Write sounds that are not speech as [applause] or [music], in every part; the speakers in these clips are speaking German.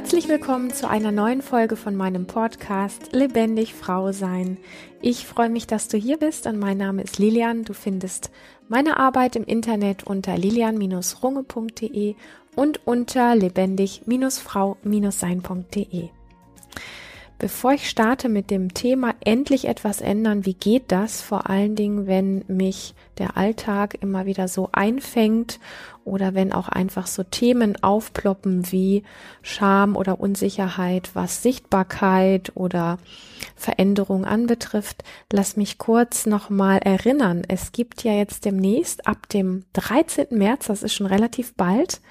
Herzlich willkommen zu einer neuen Folge von meinem Podcast Lebendig Frau Sein. Ich freue mich, dass du hier bist und mein Name ist Lilian. Du findest meine Arbeit im Internet unter lilian-runge.de und unter lebendig-frau-sein.de. Bevor ich starte mit dem Thema endlich etwas ändern, wie geht das? Vor allen Dingen, wenn mich der Alltag immer wieder so einfängt oder wenn auch einfach so Themen aufploppen wie Scham oder Unsicherheit, was Sichtbarkeit oder Veränderung anbetrifft, lass mich kurz nochmal erinnern. Es gibt ja jetzt demnächst ab dem 13. März, das ist schon relativ bald,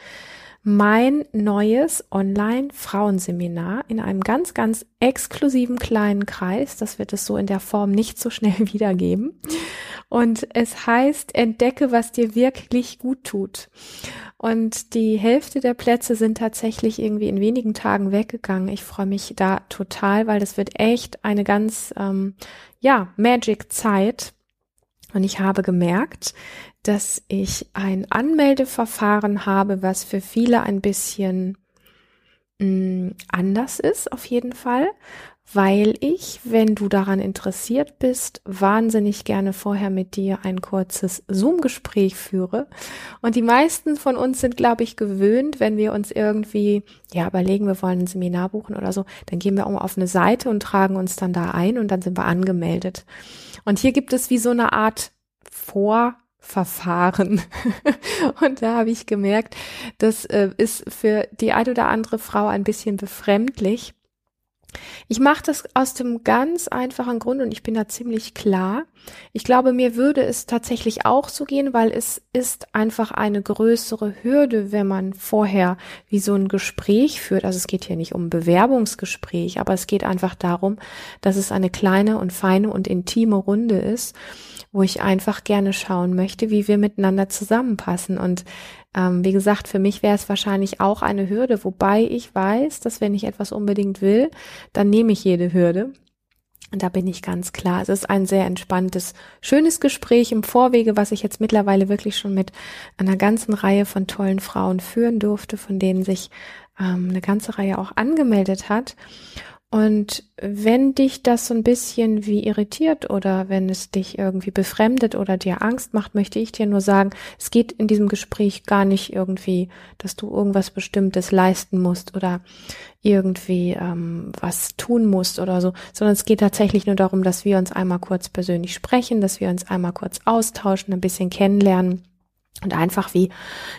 mein neues Online-Frauenseminar in einem ganz, ganz exklusiven kleinen Kreis. Das wird es so in der Form nicht so schnell [laughs] wiedergeben. Und es heißt, entdecke, was dir wirklich gut tut. Und die Hälfte der Plätze sind tatsächlich irgendwie in wenigen Tagen weggegangen. Ich freue mich da total, weil das wird echt eine ganz, ähm, ja, Magic-Zeit. Und ich habe gemerkt, dass ich ein Anmeldeverfahren habe, was für viele ein bisschen mh, mm, anders ist, auf jeden Fall, weil ich, wenn du daran interessiert bist, wahnsinnig gerne vorher mit dir ein kurzes Zoom-Gespräch führe. Und die meisten von uns sind, glaube ich, gewöhnt, wenn wir uns irgendwie, ja, überlegen, wir wollen ein Seminar buchen oder so, dann gehen wir auch auf eine Seite und tragen uns dann da ein und dann sind wir angemeldet. Und hier gibt es wie so eine Art Vor- Verfahren. [laughs] und da habe ich gemerkt, das äh, ist für die ein oder andere Frau ein bisschen befremdlich. Ich mache das aus dem ganz einfachen Grund und ich bin da ziemlich klar. Ich glaube, mir würde es tatsächlich auch so gehen, weil es ist einfach eine größere Hürde, wenn man vorher wie so ein Gespräch führt. Also es geht hier nicht um Bewerbungsgespräch, aber es geht einfach darum, dass es eine kleine und feine und intime Runde ist wo ich einfach gerne schauen möchte, wie wir miteinander zusammenpassen. Und ähm, wie gesagt, für mich wäre es wahrscheinlich auch eine Hürde, wobei ich weiß, dass wenn ich etwas unbedingt will, dann nehme ich jede Hürde. Und da bin ich ganz klar. Es ist ein sehr entspanntes, schönes Gespräch im Vorwege, was ich jetzt mittlerweile wirklich schon mit einer ganzen Reihe von tollen Frauen führen durfte, von denen sich ähm, eine ganze Reihe auch angemeldet hat. Und wenn dich das so ein bisschen wie irritiert oder wenn es dich irgendwie befremdet oder dir Angst macht, möchte ich dir nur sagen, es geht in diesem Gespräch gar nicht irgendwie, dass du irgendwas Bestimmtes leisten musst oder irgendwie ähm, was tun musst oder so, sondern es geht tatsächlich nur darum, dass wir uns einmal kurz persönlich sprechen, dass wir uns einmal kurz austauschen, ein bisschen kennenlernen. Und einfach wie,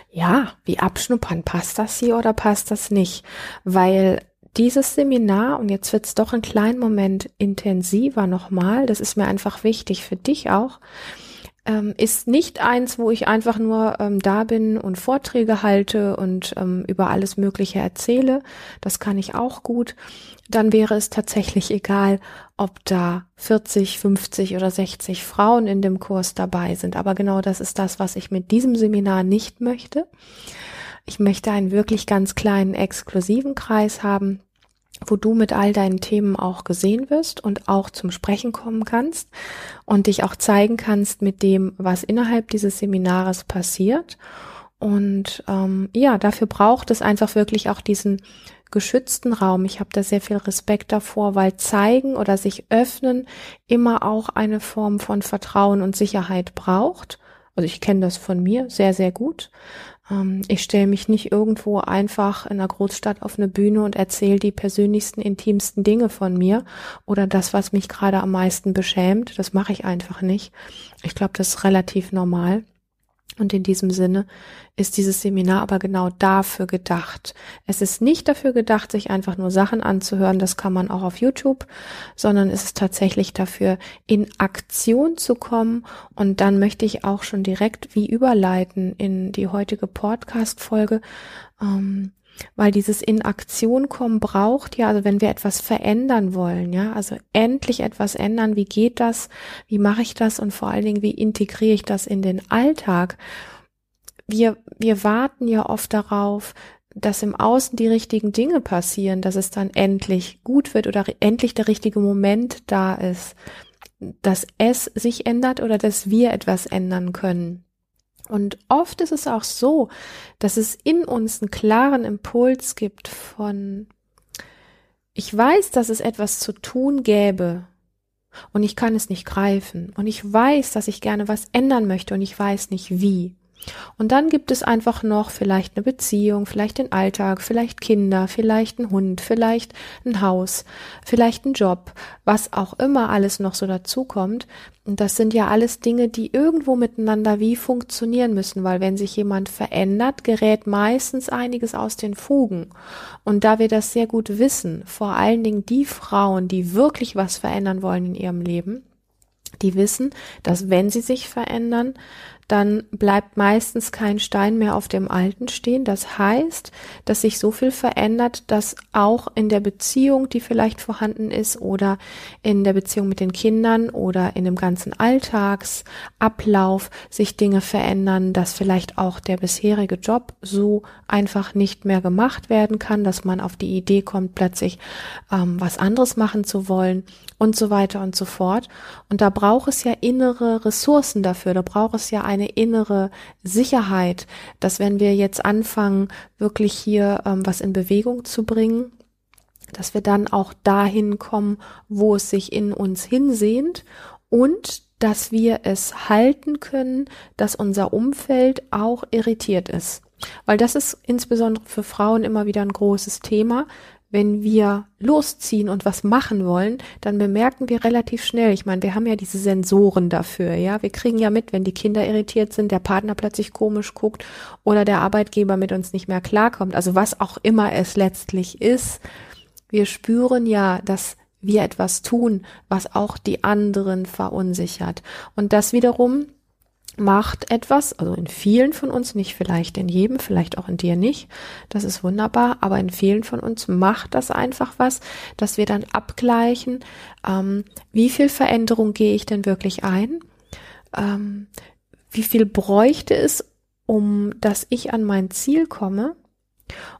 ja, wie abschnuppern, passt das hier oder passt das nicht? Weil dieses Seminar, und jetzt wird es doch einen kleinen Moment intensiver nochmal, das ist mir einfach wichtig für dich auch, ähm, ist nicht eins, wo ich einfach nur ähm, da bin und Vorträge halte und ähm, über alles Mögliche erzähle. Das kann ich auch gut. Dann wäre es tatsächlich egal, ob da 40, 50 oder 60 Frauen in dem Kurs dabei sind. Aber genau das ist das, was ich mit diesem Seminar nicht möchte. Ich möchte einen wirklich ganz kleinen exklusiven Kreis haben, wo du mit all deinen Themen auch gesehen wirst und auch zum Sprechen kommen kannst und dich auch zeigen kannst mit dem, was innerhalb dieses Seminares passiert. Und ähm, ja, dafür braucht es einfach wirklich auch diesen geschützten Raum. Ich habe da sehr viel Respekt davor, weil zeigen oder sich öffnen immer auch eine Form von Vertrauen und Sicherheit braucht. Also ich kenne das von mir sehr, sehr gut. Ähm, ich stelle mich nicht irgendwo einfach in einer Großstadt auf eine Bühne und erzähle die persönlichsten, intimsten Dinge von mir oder das, was mich gerade am meisten beschämt. Das mache ich einfach nicht. Ich glaube, das ist relativ normal. Und in diesem Sinne ist dieses Seminar aber genau dafür gedacht. Es ist nicht dafür gedacht, sich einfach nur Sachen anzuhören, das kann man auch auf YouTube, sondern es ist tatsächlich dafür, in Aktion zu kommen. Und dann möchte ich auch schon direkt wie überleiten in die heutige Podcast-Folge. Ähm, weil dieses in Aktion kommen braucht ja, also wenn wir etwas verändern wollen, ja, also endlich etwas ändern, wie geht das, wie mache ich das und vor allen Dingen, wie integriere ich das in den Alltag? Wir, wir warten ja oft darauf, dass im Außen die richtigen Dinge passieren, dass es dann endlich gut wird oder endlich der richtige Moment da ist, dass es sich ändert oder dass wir etwas ändern können. Und oft ist es auch so, dass es in uns einen klaren Impuls gibt von ich weiß, dass es etwas zu tun gäbe und ich kann es nicht greifen und ich weiß, dass ich gerne was ändern möchte und ich weiß nicht wie. Und dann gibt es einfach noch vielleicht eine Beziehung, vielleicht den Alltag, vielleicht Kinder, vielleicht ein Hund, vielleicht ein Haus, vielleicht ein Job, was auch immer alles noch so dazukommt. Und das sind ja alles Dinge, die irgendwo miteinander wie funktionieren müssen, weil wenn sich jemand verändert, gerät meistens einiges aus den Fugen. Und da wir das sehr gut wissen, vor allen Dingen die Frauen, die wirklich was verändern wollen in ihrem Leben, die wissen, dass wenn sie sich verändern, dann bleibt meistens kein Stein mehr auf dem alten stehen. Das heißt, dass sich so viel verändert, dass auch in der Beziehung, die vielleicht vorhanden ist oder in der Beziehung mit den Kindern oder in dem ganzen Alltagsablauf sich Dinge verändern, dass vielleicht auch der bisherige Job so einfach nicht mehr gemacht werden kann, dass man auf die Idee kommt, plötzlich ähm, was anderes machen zu wollen und so weiter und so fort. Und da braucht es ja innere Ressourcen dafür, da braucht es ja eine innere Sicherheit, dass wenn wir jetzt anfangen, wirklich hier ähm, was in Bewegung zu bringen, dass wir dann auch dahin kommen, wo es sich in uns hinsehnt und dass wir es halten können, dass unser Umfeld auch irritiert ist. Weil das ist insbesondere für Frauen immer wieder ein großes Thema, wenn wir losziehen und was machen wollen, dann bemerken wir relativ schnell, ich meine, wir haben ja diese Sensoren dafür, ja, wir kriegen ja mit, wenn die Kinder irritiert sind, der Partner plötzlich komisch guckt oder der Arbeitgeber mit uns nicht mehr klarkommt, also was auch immer es letztlich ist, wir spüren ja, dass wir etwas tun, was auch die anderen verunsichert. Und das wiederum macht etwas, also in vielen von uns, nicht vielleicht in jedem, vielleicht auch in dir nicht, das ist wunderbar, aber in vielen von uns macht das einfach was, dass wir dann abgleichen, ähm, wie viel Veränderung gehe ich denn wirklich ein, ähm, wie viel bräuchte es, um dass ich an mein Ziel komme?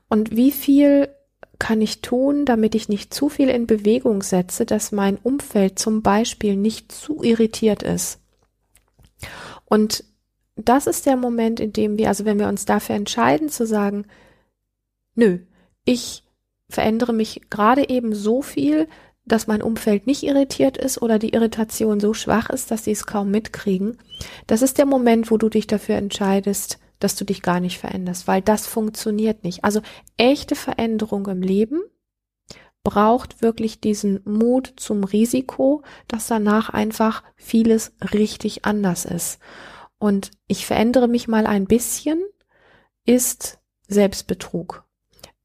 Und wie viel kann ich tun, damit ich nicht zu viel in Bewegung setze, dass mein Umfeld zum Beispiel nicht zu irritiert ist. Und das ist der Moment, in dem wir, also wenn wir uns dafür entscheiden zu sagen, nö, ich verändere mich gerade eben so viel, dass mein Umfeld nicht irritiert ist oder die Irritation so schwach ist, dass sie es kaum mitkriegen. Das ist der Moment, wo du dich dafür entscheidest, dass du dich gar nicht veränderst, weil das funktioniert nicht. Also echte Veränderung im Leben braucht wirklich diesen Mut zum Risiko, dass danach einfach vieles richtig anders ist. Und ich verändere mich mal ein bisschen, ist Selbstbetrug.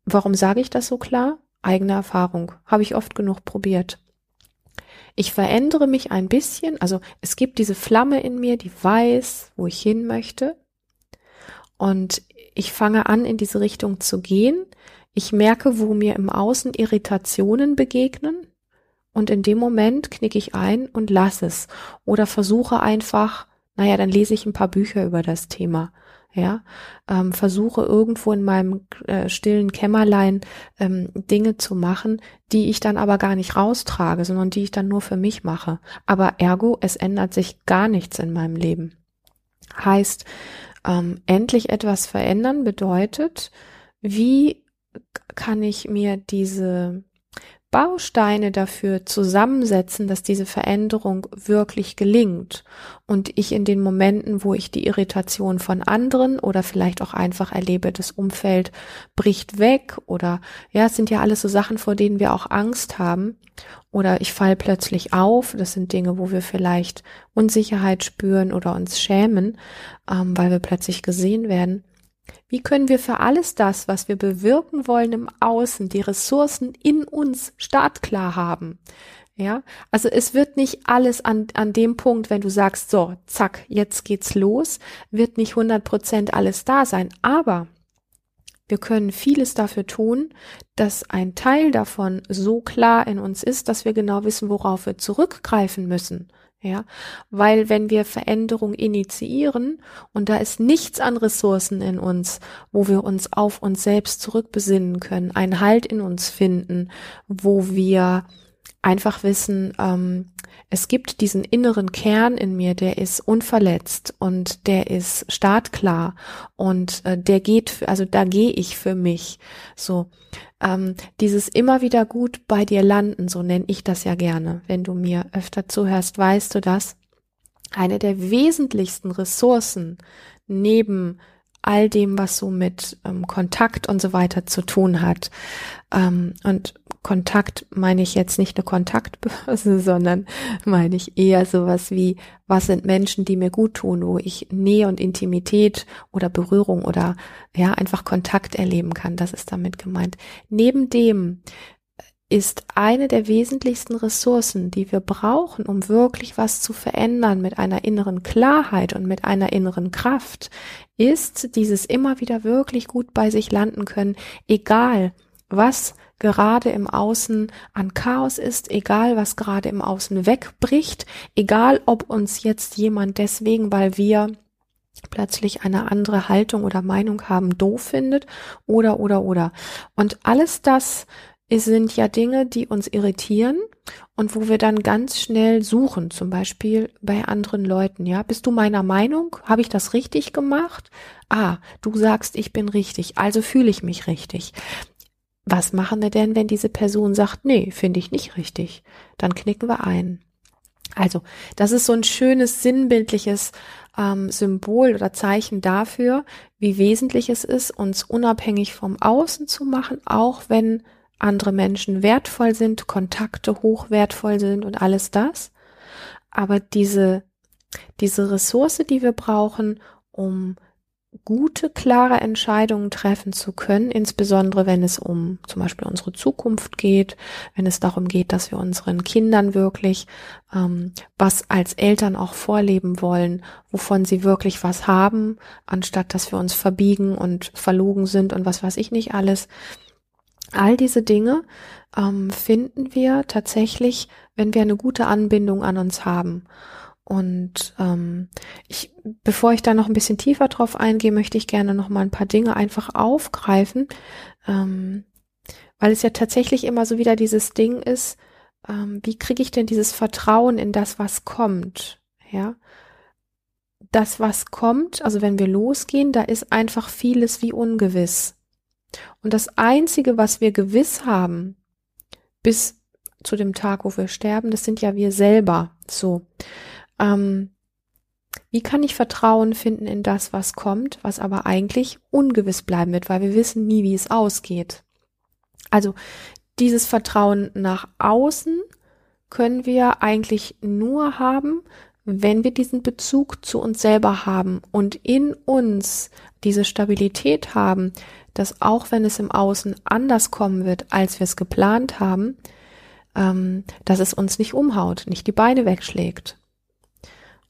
Warum sage ich das so klar? Eigene Erfahrung. Habe ich oft genug probiert. Ich verändere mich ein bisschen, also es gibt diese Flamme in mir, die weiß, wo ich hin möchte. Und ich fange an, in diese Richtung zu gehen. Ich merke, wo mir im Außen Irritationen begegnen und in dem Moment knicke ich ein und lasse es oder versuche einfach, naja, dann lese ich ein paar Bücher über das Thema. Ja, ähm, versuche irgendwo in meinem äh, stillen Kämmerlein ähm, Dinge zu machen, die ich dann aber gar nicht raustrage, sondern die ich dann nur für mich mache. Aber ergo, es ändert sich gar nichts in meinem Leben. Heißt, ähm, endlich etwas verändern bedeutet, wie kann ich mir diese Bausteine dafür zusammensetzen, dass diese Veränderung wirklich gelingt und ich in den Momenten, wo ich die Irritation von anderen oder vielleicht auch einfach erlebe, das Umfeld bricht weg oder ja, es sind ja alles so Sachen, vor denen wir auch Angst haben oder ich fall plötzlich auf, das sind Dinge, wo wir vielleicht Unsicherheit spüren oder uns schämen, ähm, weil wir plötzlich gesehen werden wie können wir für alles das, was wir bewirken wollen im Außen, die Ressourcen in uns startklar haben? Ja, also es wird nicht alles an, an dem Punkt, wenn du sagst, so, zack, jetzt geht's los, wird nicht 100 Prozent alles da sein, aber wir können vieles dafür tun, dass ein Teil davon so klar in uns ist, dass wir genau wissen, worauf wir zurückgreifen müssen. Ja, weil wenn wir Veränderung initiieren und da ist nichts an Ressourcen in uns, wo wir uns auf uns selbst zurückbesinnen können, einen Halt in uns finden, wo wir einfach wissen, ähm, es gibt diesen inneren Kern in mir, der ist unverletzt und der ist startklar und äh, der geht, also da gehe ich für mich. So ähm, dieses immer wieder gut bei dir landen, so nenne ich das ja gerne. Wenn du mir öfter zuhörst, weißt du das. Eine der wesentlichsten Ressourcen neben all dem, was so mit ähm, Kontakt und so weiter zu tun hat. Ähm, und Kontakt meine ich jetzt nicht eine Kontaktbörse, [laughs] sondern meine ich eher sowas wie, was sind Menschen, die mir gut tun, wo ich Nähe und Intimität oder Berührung oder ja, einfach Kontakt erleben kann. Das ist damit gemeint. Neben dem, ist eine der wesentlichsten Ressourcen, die wir brauchen, um wirklich was zu verändern mit einer inneren Klarheit und mit einer inneren Kraft, ist dieses immer wieder wirklich gut bei sich landen können, egal was gerade im Außen an Chaos ist, egal was gerade im Außen wegbricht, egal ob uns jetzt jemand deswegen, weil wir plötzlich eine andere Haltung oder Meinung haben, doof findet oder oder oder. Und alles das sind ja Dinge, die uns irritieren und wo wir dann ganz schnell suchen, zum Beispiel bei anderen Leuten. Ja, bist du meiner Meinung? Habe ich das richtig gemacht? Ah, du sagst, ich bin richtig, also fühle ich mich richtig. Was machen wir denn, wenn diese Person sagt, nee, finde ich nicht richtig? Dann knicken wir ein. Also, das ist so ein schönes sinnbildliches ähm, Symbol oder Zeichen dafür, wie wesentlich es ist, uns unabhängig vom Außen zu machen, auch wenn andere Menschen wertvoll sind, Kontakte hochwertvoll sind und alles das. Aber diese, diese Ressource, die wir brauchen, um gute, klare Entscheidungen treffen zu können, insbesondere wenn es um zum Beispiel unsere Zukunft geht, wenn es darum geht, dass wir unseren Kindern wirklich ähm, was als Eltern auch vorleben wollen, wovon sie wirklich was haben, anstatt dass wir uns verbiegen und verlogen sind und was weiß ich nicht alles. All diese Dinge ähm, finden wir tatsächlich, wenn wir eine gute Anbindung an uns haben. Und ähm, ich, bevor ich da noch ein bisschen tiefer drauf eingehe, möchte ich gerne noch mal ein paar Dinge einfach aufgreifen, ähm, weil es ja tatsächlich immer so wieder dieses Ding ist, ähm, wie kriege ich denn dieses Vertrauen in das, was kommt? Ja, das, was kommt, also wenn wir losgehen, da ist einfach vieles wie ungewiss. Und das Einzige, was wir gewiss haben, bis zu dem Tag, wo wir sterben, das sind ja wir selber. So. Ähm, wie kann ich Vertrauen finden in das, was kommt, was aber eigentlich ungewiss bleiben wird, weil wir wissen nie, wie es ausgeht. Also dieses Vertrauen nach außen können wir eigentlich nur haben, wenn wir diesen Bezug zu uns selber haben und in uns diese Stabilität haben, dass auch wenn es im Außen anders kommen wird, als wir es geplant haben, ähm, dass es uns nicht umhaut, nicht die Beine wegschlägt.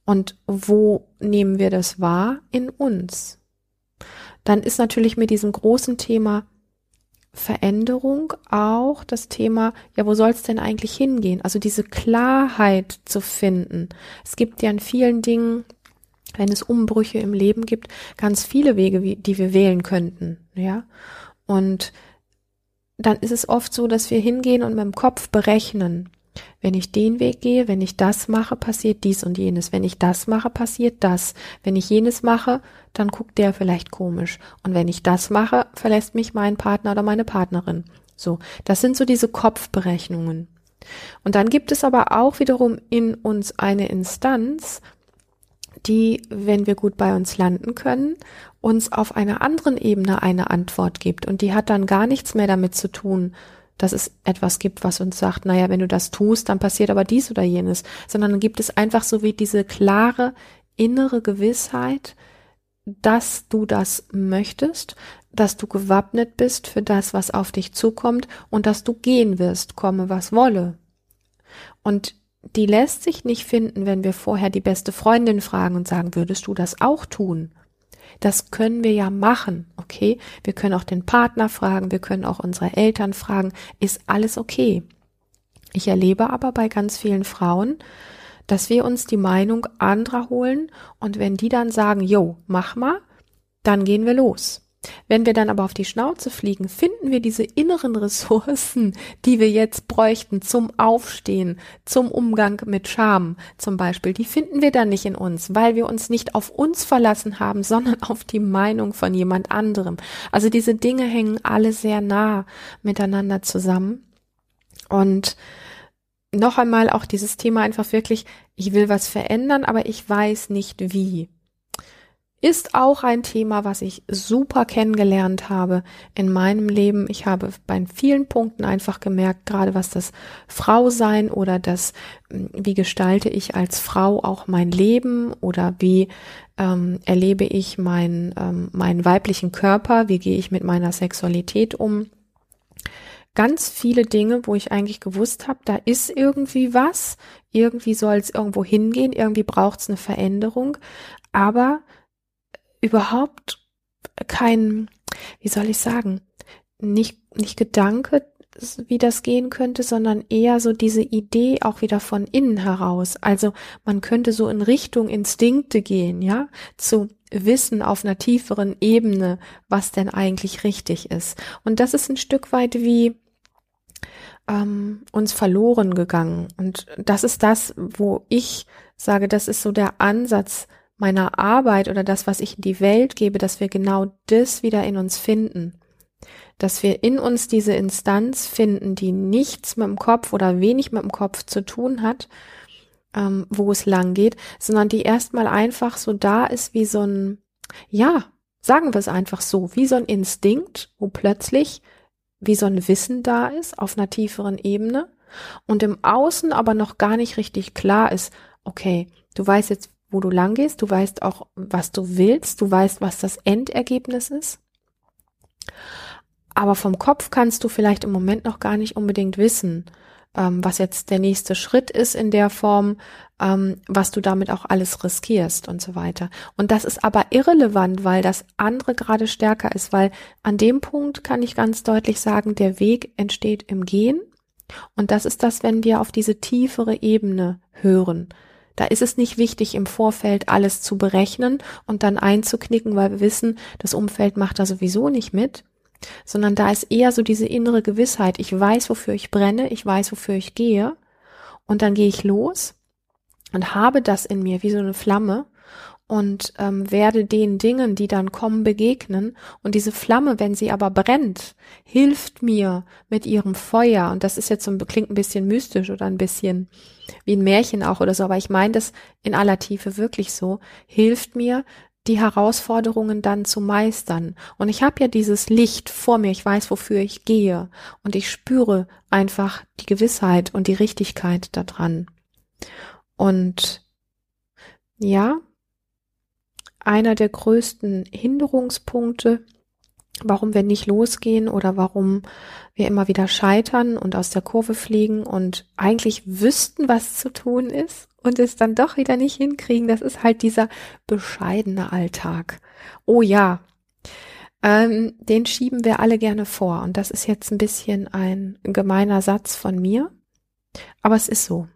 Und wo nehmen wir das wahr? In uns. Dann ist natürlich mit diesem großen Thema Veränderung auch das Thema, ja, wo soll es denn eigentlich hingehen? Also diese Klarheit zu finden. Es gibt ja in vielen Dingen, wenn es Umbrüche im Leben gibt, ganz viele Wege, die wir wählen könnten, ja. Und dann ist es oft so, dass wir hingehen und mit dem Kopf berechnen. Wenn ich den Weg gehe, wenn ich das mache, passiert dies und jenes. Wenn ich das mache, passiert das. Wenn ich jenes mache, dann guckt der vielleicht komisch. Und wenn ich das mache, verlässt mich mein Partner oder meine Partnerin. So, das sind so diese Kopfberechnungen. Und dann gibt es aber auch wiederum in uns eine Instanz, die, wenn wir gut bei uns landen können, uns auf einer anderen Ebene eine Antwort gibt. Und die hat dann gar nichts mehr damit zu tun, dass es etwas gibt, was uns sagt, naja, wenn du das tust, dann passiert aber dies oder jenes, sondern dann gibt es einfach so wie diese klare innere Gewissheit, dass du das möchtest, dass du gewappnet bist für das, was auf dich zukommt und dass du gehen wirst, komme was wolle. Und die lässt sich nicht finden, wenn wir vorher die beste Freundin fragen und sagen, würdest du das auch tun? Das können wir ja machen, okay? Wir können auch den Partner fragen, wir können auch unsere Eltern fragen, ist alles okay? Ich erlebe aber bei ganz vielen Frauen, dass wir uns die Meinung anderer holen und wenn die dann sagen, jo, mach mal, dann gehen wir los. Wenn wir dann aber auf die Schnauze fliegen, finden wir diese inneren [laughs] Ressourcen, die wir jetzt bräuchten zum Aufstehen, zum Umgang mit Scham zum Beispiel. Die finden wir dann nicht in uns, weil wir uns nicht auf uns verlassen haben, [laughs] sondern auf die Meinung von jemand anderem. Also diese Dinge hängen alle sehr nah miteinander zusammen. Und noch einmal auch dieses Thema einfach wirklich, ich will was verändern, aber ich weiß nicht wie ist auch ein Thema, was ich super kennengelernt habe in meinem Leben. Ich habe bei vielen Punkten einfach gemerkt, gerade was das Frausein oder das, hm, wie gestalte ich als Frau auch mein Leben oder wie ähm, erlebe ich mein, ähm, meinen weiblichen Körper, wie gehe ich mit meiner Sexualität um. Ganz viele Dinge, wo ich eigentlich gewusst habe, da ist irgendwie was, irgendwie soll es irgendwo hingehen, irgendwie braucht es eine Veränderung, aber überhaupt kein, wie soll ich sagen, nicht, nicht Gedanke, wie das gehen könnte, sondern eher so diese Idee auch wieder von innen heraus. Also man könnte so in Richtung Instinkte gehen, ja, zu wissen auf einer tieferen Ebene, was denn eigentlich richtig ist. Und das ist ein Stück weit wie ähm, uns verloren gegangen. Und das ist das, wo ich sage, das ist so der Ansatz, meiner Arbeit oder das, was ich in die Welt gebe, dass wir genau das wieder in uns finden. Dass wir in uns diese Instanz finden, die nichts mit dem Kopf oder wenig mit dem Kopf zu tun hat, ähm, wo es lang geht, sondern die erstmal einfach so da ist wie so ein, ja, sagen wir es einfach so, wie so ein Instinkt, wo plötzlich wie so ein Wissen da ist auf einer tieferen Ebene und im Außen aber noch gar nicht richtig klar ist, okay, du weißt jetzt, wo du lang gehst, du weißt auch, was du willst, du weißt, was das Endergebnis ist. Aber vom Kopf kannst du vielleicht im Moment noch gar nicht unbedingt wissen, ähm, was jetzt der nächste Schritt ist in der Form, ähm, was du damit auch alles riskierst und so weiter. Und das ist aber irrelevant, weil das andere gerade stärker ist, weil an dem Punkt kann ich ganz deutlich sagen, der Weg entsteht im Gehen. Und das ist das, wenn wir auf diese tiefere Ebene hören. Da ist es nicht wichtig, im Vorfeld alles zu berechnen und dann einzuknicken, weil wir wissen, das Umfeld macht da sowieso nicht mit, sondern da ist eher so diese innere Gewissheit, ich weiß, wofür ich brenne, ich weiß, wofür ich gehe und dann gehe ich los und habe das in mir wie so eine Flamme und ähm, werde den Dingen, die dann kommen, begegnen. Und diese Flamme, wenn sie aber brennt, hilft mir mit ihrem Feuer. Und das ist jetzt so klingt ein bisschen mystisch oder ein bisschen wie ein Märchen auch oder so, aber ich meine das in aller Tiefe wirklich so, hilft mir, die Herausforderungen dann zu meistern. Und ich habe ja dieses Licht vor mir, ich weiß, wofür ich gehe. Und ich spüre einfach die Gewissheit und die Richtigkeit daran. Und ja, einer der größten Hinderungspunkte, warum wir nicht losgehen oder warum wir immer wieder scheitern und aus der Kurve fliegen und eigentlich wüssten, was zu tun ist und es dann doch wieder nicht hinkriegen, das ist halt dieser bescheidene Alltag. Oh ja, ähm, den schieben wir alle gerne vor und das ist jetzt ein bisschen ein gemeiner Satz von mir, aber es ist so.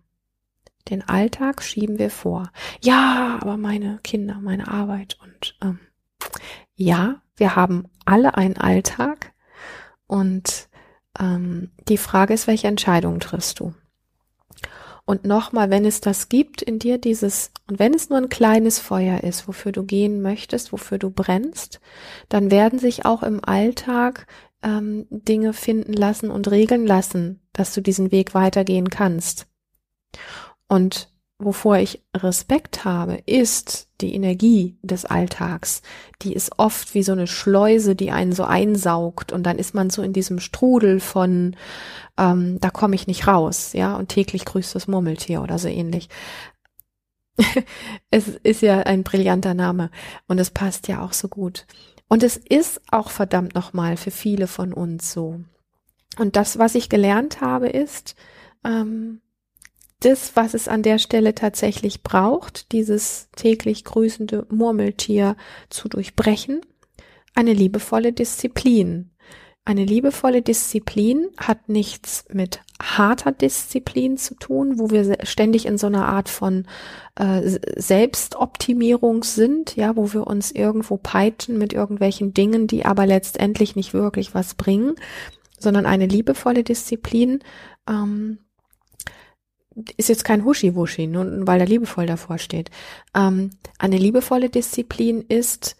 Den Alltag schieben wir vor. Ja, aber meine Kinder, meine Arbeit und ähm, ja, wir haben alle einen Alltag und ähm, die Frage ist, welche Entscheidung triffst du? Und nochmal, wenn es das gibt in dir, dieses, und wenn es nur ein kleines Feuer ist, wofür du gehen möchtest, wofür du brennst, dann werden sich auch im Alltag ähm, Dinge finden lassen und regeln lassen, dass du diesen Weg weitergehen kannst. Und wovor ich Respekt habe, ist die Energie des Alltags. Die ist oft wie so eine Schleuse, die einen so einsaugt und dann ist man so in diesem Strudel von, ähm, da komme ich nicht raus, ja, und täglich grüßt das Murmeltier oder so ähnlich. [laughs] es ist ja ein brillanter Name und es passt ja auch so gut. Und es ist auch verdammt nochmal für viele von uns so. Und das, was ich gelernt habe, ist, ähm, das, was es an der Stelle tatsächlich braucht, dieses täglich grüßende Murmeltier zu durchbrechen, eine liebevolle Disziplin, eine liebevolle Disziplin hat nichts mit harter Disziplin zu tun, wo wir ständig in so einer Art von äh, Selbstoptimierung sind, ja, wo wir uns irgendwo peitschen mit irgendwelchen Dingen, die aber letztendlich nicht wirklich was bringen, sondern eine liebevolle Disziplin ähm, ist jetzt kein Huschi-Wuschi, nur weil da liebevoll davor steht. Ähm, eine liebevolle Disziplin ist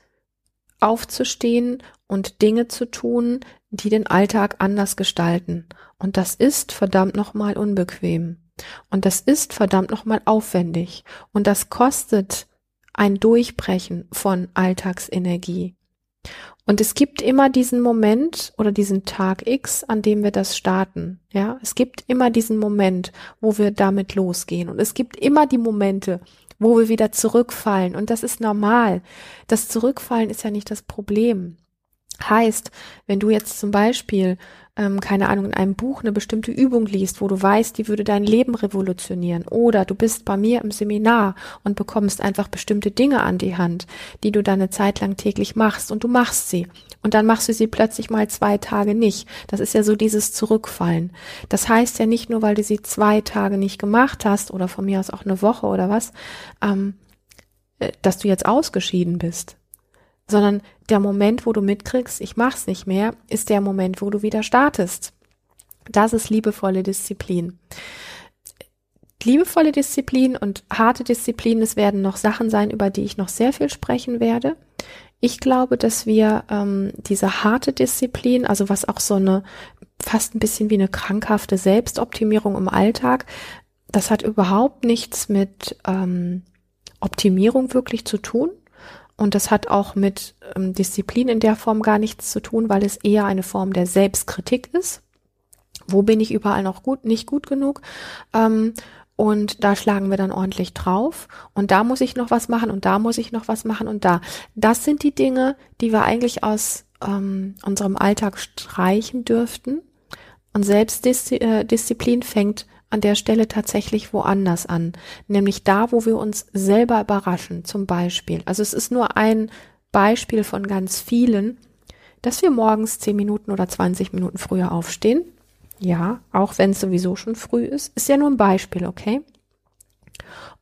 aufzustehen und Dinge zu tun, die den Alltag anders gestalten. Und das ist verdammt nochmal unbequem. Und das ist verdammt nochmal aufwendig. Und das kostet ein Durchbrechen von Alltagsenergie. Und es gibt immer diesen Moment oder diesen Tag X, an dem wir das starten. Ja, es gibt immer diesen Moment, wo wir damit losgehen. Und es gibt immer die Momente, wo wir wieder zurückfallen. Und das ist normal. Das Zurückfallen ist ja nicht das Problem. Heißt, wenn du jetzt zum Beispiel, ähm, keine Ahnung, in einem Buch eine bestimmte Übung liest, wo du weißt, die würde dein Leben revolutionieren, oder du bist bei mir im Seminar und bekommst einfach bestimmte Dinge an die Hand, die du dann eine Zeit lang täglich machst und du machst sie. Und dann machst du sie plötzlich mal zwei Tage nicht. Das ist ja so dieses Zurückfallen. Das heißt ja nicht nur, weil du sie zwei Tage nicht gemacht hast oder von mir aus auch eine Woche oder was, ähm, äh, dass du jetzt ausgeschieden bist sondern der Moment, wo du mitkriegst, ich mach's nicht mehr, ist der Moment, wo du wieder startest. Das ist liebevolle Disziplin. Liebevolle Disziplin und harte Disziplin, es werden noch Sachen sein, über die ich noch sehr viel sprechen werde. Ich glaube, dass wir ähm, diese harte Disziplin, also was auch so eine fast ein bisschen wie eine krankhafte Selbstoptimierung im Alltag, das hat überhaupt nichts mit ähm, Optimierung wirklich zu tun, und das hat auch mit ähm, Disziplin in der Form gar nichts zu tun, weil es eher eine Form der Selbstkritik ist. Wo bin ich überall noch gut, nicht gut genug? Ähm, und da schlagen wir dann ordentlich drauf. Und da muss ich noch was machen und da muss ich noch was machen und da. Das sind die Dinge, die wir eigentlich aus ähm, unserem Alltag streichen dürften. Und Selbstdisziplin äh, fängt an der Stelle tatsächlich woanders an, nämlich da, wo wir uns selber überraschen, zum Beispiel. Also es ist nur ein Beispiel von ganz vielen, dass wir morgens 10 Minuten oder 20 Minuten früher aufstehen. Ja, auch wenn es sowieso schon früh ist, ist ja nur ein Beispiel, okay?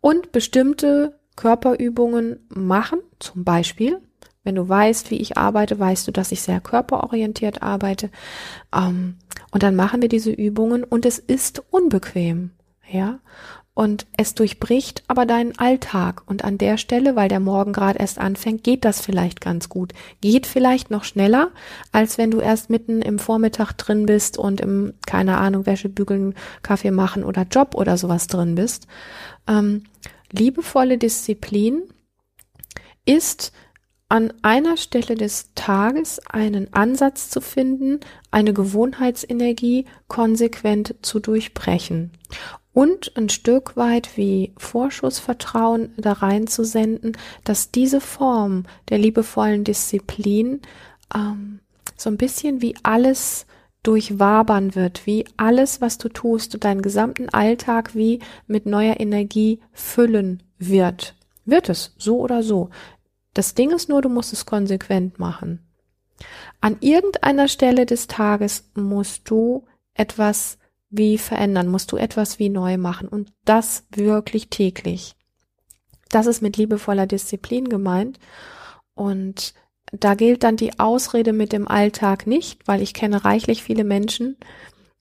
Und bestimmte Körperübungen machen, zum Beispiel wenn du weißt, wie ich arbeite, weißt du, dass ich sehr körperorientiert arbeite. Ähm, und dann machen wir diese Übungen und es ist unbequem, ja. Und es durchbricht aber deinen Alltag. Und an der Stelle, weil der Morgen gerade erst anfängt, geht das vielleicht ganz gut. Geht vielleicht noch schneller, als wenn du erst mitten im Vormittag drin bist und im, keine Ahnung, Wäsche bügeln, Kaffee machen oder Job oder sowas drin bist. Ähm, liebevolle Disziplin ist an einer Stelle des Tages einen Ansatz zu finden, eine Gewohnheitsenergie konsequent zu durchbrechen und ein Stück weit wie Vorschussvertrauen da reinzusenden, dass diese Form der liebevollen Disziplin ähm, so ein bisschen wie alles durchwabern wird, wie alles, was du tust, deinen gesamten Alltag wie mit neuer Energie füllen wird. Wird es, so oder so. Das Ding ist nur, du musst es konsequent machen. An irgendeiner Stelle des Tages musst du etwas wie verändern, musst du etwas wie neu machen und das wirklich täglich. Das ist mit liebevoller Disziplin gemeint und da gilt dann die Ausrede mit dem Alltag nicht, weil ich kenne reichlich viele Menschen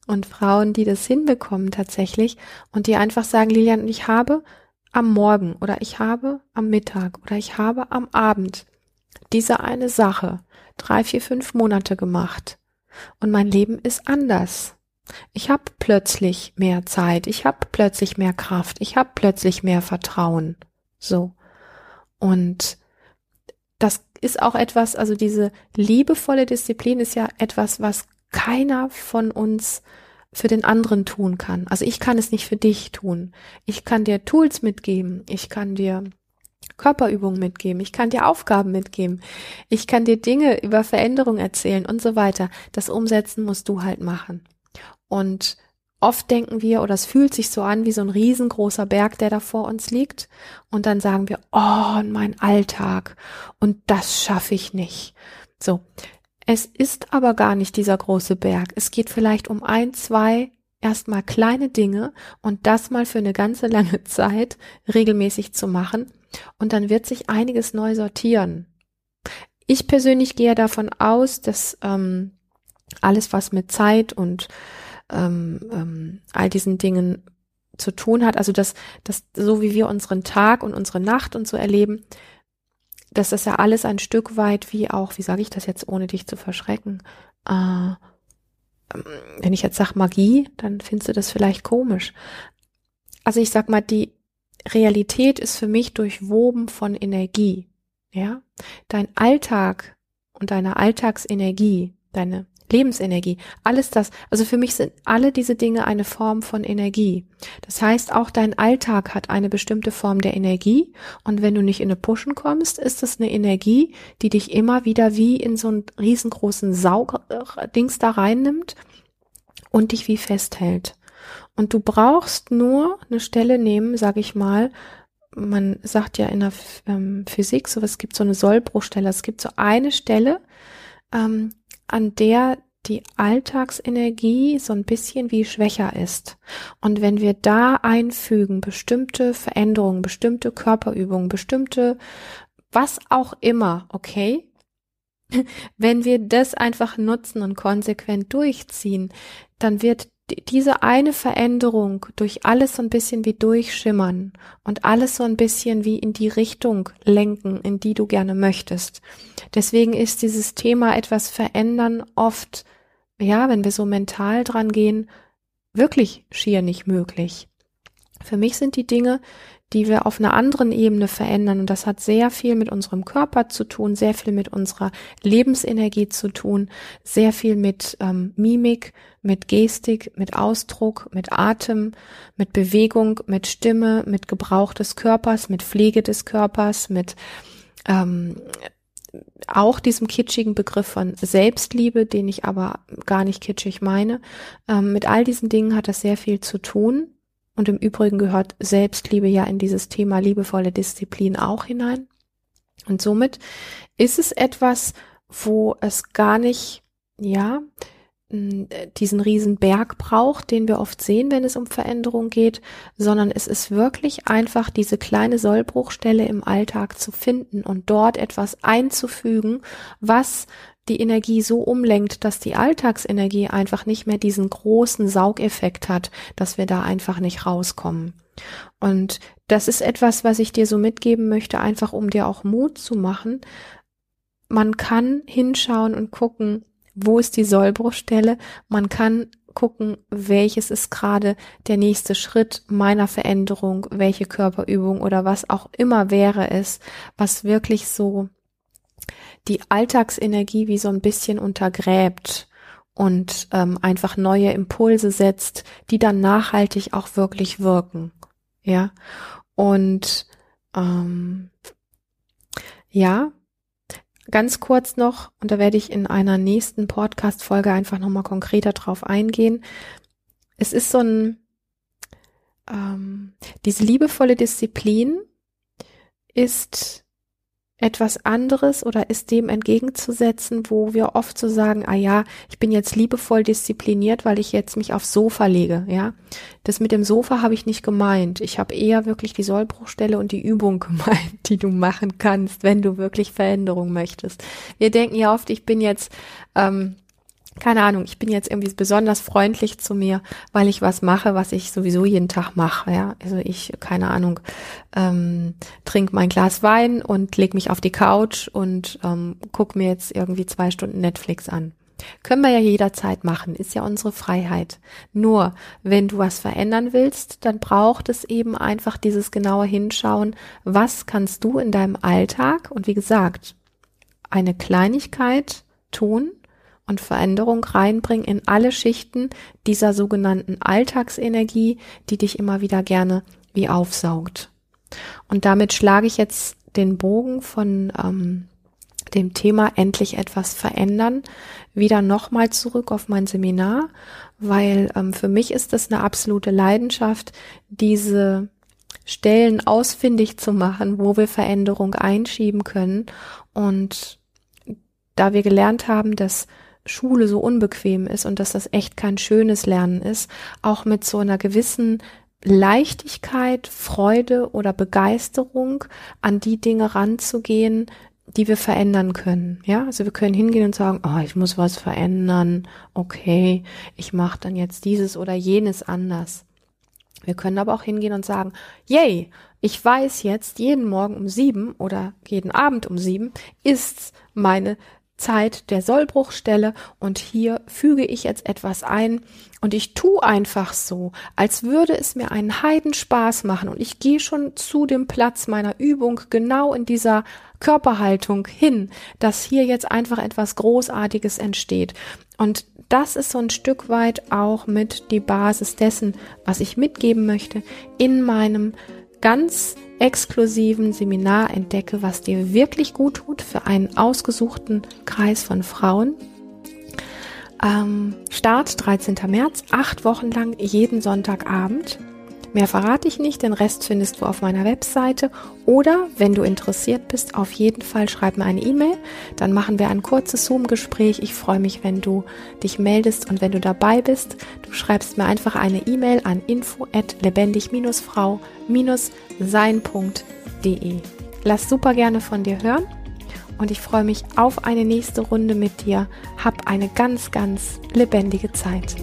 und Frauen, die das hinbekommen tatsächlich und die einfach sagen, Lilian, ich habe am Morgen oder ich habe am Mittag oder ich habe am Abend diese eine Sache drei, vier, fünf Monate gemacht und mein Leben ist anders. Ich habe plötzlich mehr Zeit, ich habe plötzlich mehr Kraft, ich habe plötzlich mehr Vertrauen. So. Und das ist auch etwas, also diese liebevolle Disziplin ist ja etwas, was keiner von uns für den anderen tun kann. Also ich kann es nicht für dich tun. Ich kann dir Tools mitgeben. Ich kann dir Körperübungen mitgeben. Ich kann dir Aufgaben mitgeben. Ich kann dir Dinge über Veränderung erzählen und so weiter. Das Umsetzen musst du halt machen. Und oft denken wir, oder es fühlt sich so an wie so ein riesengroßer Berg, der da vor uns liegt. Und dann sagen wir, oh, mein Alltag. Und das schaffe ich nicht. So Es ist aber gar nicht dieser große Berg. Es geht vielleicht um ein, zwei erstmal kleine Dinge und das mal für eine ganze [laughs] lange Zeit regelmäßig zu machen und dann wird sich einiges neu sortieren. Ich persönlich gehe davon aus, dass ähm, alles, was mit Zeit und ähm, ähm, all diesen Dingen zu tun hat, also dass, dass so wie wir unseren Tag und unsere Nacht und so erleben, das ja alles ein Stück weit wie auch, wie sage ich das jetzt, ohne dich zu verschrecken, äh, ähm, wenn ich jetzt sag Magie, dann findest du das vielleicht komisch. Also ich sag mal, die Realität ist für mich durchwoben von Energie. Ja, dein Alltag und deine Alltagsenergie, deine Lebensenergie, alles das, also für mich sind alle diese Dinge eine Form von Energie. Das heißt, auch dein Alltag hat eine bestimmte Form der Energie und wenn du nicht in eine Pushen kommst, ist es eine Energie, die dich immer wieder wie in so einen riesengroßen Saugdings da reinnimmt und dich wie festhält. Und du brauchst nur eine Stelle nehmen, sag ich mal, man sagt ja in der ähm, Physik, so es gibt so eine Sollbruchstelle, es gibt so eine Stelle, ähm, an der die Alltagsenergie so ein bisschen wie schwächer ist. Und wenn wir da einfügen, bestimmte Veränderungen, bestimmte Körperübungen, bestimmte, was auch immer, okay? [laughs] Wenn wir das einfach nutzen und konsequent durchziehen, dann wird diese eine Veränderung durch alles so ein bisschen wie durchschimmern und alles so ein bisschen wie in die Richtung lenken, in die du gerne möchtest. Deswegen ist dieses Thema etwas verändern oft, ja, wenn wir so mental dran gehen, wirklich schier nicht möglich. Für mich sind die Dinge, die wir auf einer anderen Ebene verändern. Und das hat sehr viel mit unserem Körper zu tun, sehr viel mit unserer Lebensenergie zu tun, sehr viel mit ähm, Mimik, mit Gestik, mit Ausdruck, mit Atem, mit Bewegung, mit Stimme, mit Gebrauch des Körpers, mit Pflege des Körpers, mit ähm, auch diesem kitschigen Begriff von Selbstliebe, den ich aber gar nicht kitschig meine. Ähm, mit all diesen Dingen hat das sehr viel zu tun. Und im Übrigen gehört Selbstliebe ja in dieses Thema liebevolle Disziplin auch hinein. Und somit ist es etwas, wo es gar nicht, ja, diesen riesen Berg braucht, den wir oft sehen, wenn es um Veränderung geht, sondern es ist wirklich einfach diese kleine Sollbruchstelle im Alltag zu finden und dort etwas einzufügen, was die Energie so umlenkt, dass die Alltagsenergie einfach nicht mehr diesen großen Saugeffekt hat, dass wir da einfach nicht rauskommen. Und das ist etwas, was ich dir so mitgeben möchte, einfach um dir auch Mut zu machen. Man kann hinschauen und gucken, wo ist die Sollbruchstelle. Man kann gucken, welches ist gerade der nächste Schritt meiner Veränderung, welche Körperübung oder was auch immer wäre es, was wirklich so die Alltagsenergie wie so ein bisschen untergräbt und ähm, einfach neue Impulse setzt, die dann nachhaltig auch wirklich wirken. Ja. Und ähm, ja, ganz kurz noch, und da werde ich in einer nächsten Podcast-Folge einfach nochmal konkreter drauf eingehen. Es ist so ein, ähm, diese liebevolle Disziplin ist etwas anderes oder ist dem entgegenzusetzen, wo wir oft so sagen, ah ja, ich bin jetzt liebevoll diszipliniert, weil ich jetzt mich aufs Sofa lege, ja. Das mit dem Sofa habe ich nicht gemeint. Ich habe eher wirklich die Sollbruchstelle und die Übung [laughs] gemeint, die du machen kannst, wenn du wirklich Veränderung möchtest. Wir denken ja oft, ich bin jetzt ähm, keine Ahnung, ich bin jetzt irgendwie besonders freundlich zu mir, weil ich was mache, was ich sowieso jeden Tag mache. Ja, also ich, keine Ahnung, ähm, trinke mein Glas Wein und leg mich auf die Couch und ähm, guck mir jetzt irgendwie zwei Stunden Netflix an. Können wir ja jederzeit machen, ist ja unsere Freiheit. Nur, wenn du was verändern willst, dann braucht es eben einfach dieses genaue Hinschauen, was kannst du in deinem Alltag und wie gesagt, eine Kleinigkeit tun, und Veränderung reinbringen in alle Schichten dieser sogenannten Alltagsenergie, die dich immer wieder gerne wie aufsaugt. Und damit schlage ich jetzt den Bogen von ähm, dem Thema endlich etwas verändern wieder nochmal zurück auf mein Seminar, weil ähm, für mich ist es eine absolute Leidenschaft, diese Stellen ausfindig zu machen, wo wir Veränderung einschieben können und da wir gelernt haben, dass Schule so unbequem ist und dass das echt kein schönes Lernen ist, auch mit so einer gewissen Leichtigkeit, Freude oder Begeisterung an die Dinge ranzugehen, die wir verändern können. Ja, also wir können hingehen und sagen, oh, ich muss was verändern. Okay, ich mache dann jetzt dieses oder jenes anders. Wir können aber auch hingehen und sagen, yay, ich weiß jetzt, jeden Morgen um sieben oder jeden Abend um sieben ist meine Zeit der Sollbruchstelle und hier füge ich jetzt etwas ein und ich tu einfach so, als würde es mir einen Heidenspaß machen und ich gehe schon zu dem Platz meiner Übung genau in dieser Körperhaltung hin, dass hier jetzt einfach etwas Großartiges entsteht. Und das ist so ein Stück weit auch mit die Basis dessen, was ich mitgeben möchte in meinem ganz exklusiven Seminar entdecke, was dir wirklich gut tut für einen ausgesuchten Kreis von Frauen. Ähm, Start 13. März, acht Wochen lang jeden Sonntagabend. Mehr verrate ich nicht, den Rest findest du auf meiner Webseite oder wenn du interessiert bist, auf jeden Fall schreib mir eine E-Mail, dann machen wir ein kurzes Zoom-Gespräch. Ich freue mich, wenn du dich meldest und wenn du dabei bist. Du schreibst mir einfach eine E-Mail an info at lebendig-frau-sein.de. Lass super gerne von dir hören und ich freue mich auf eine nächste Runde mit dir. Hab eine ganz, ganz lebendige Zeit.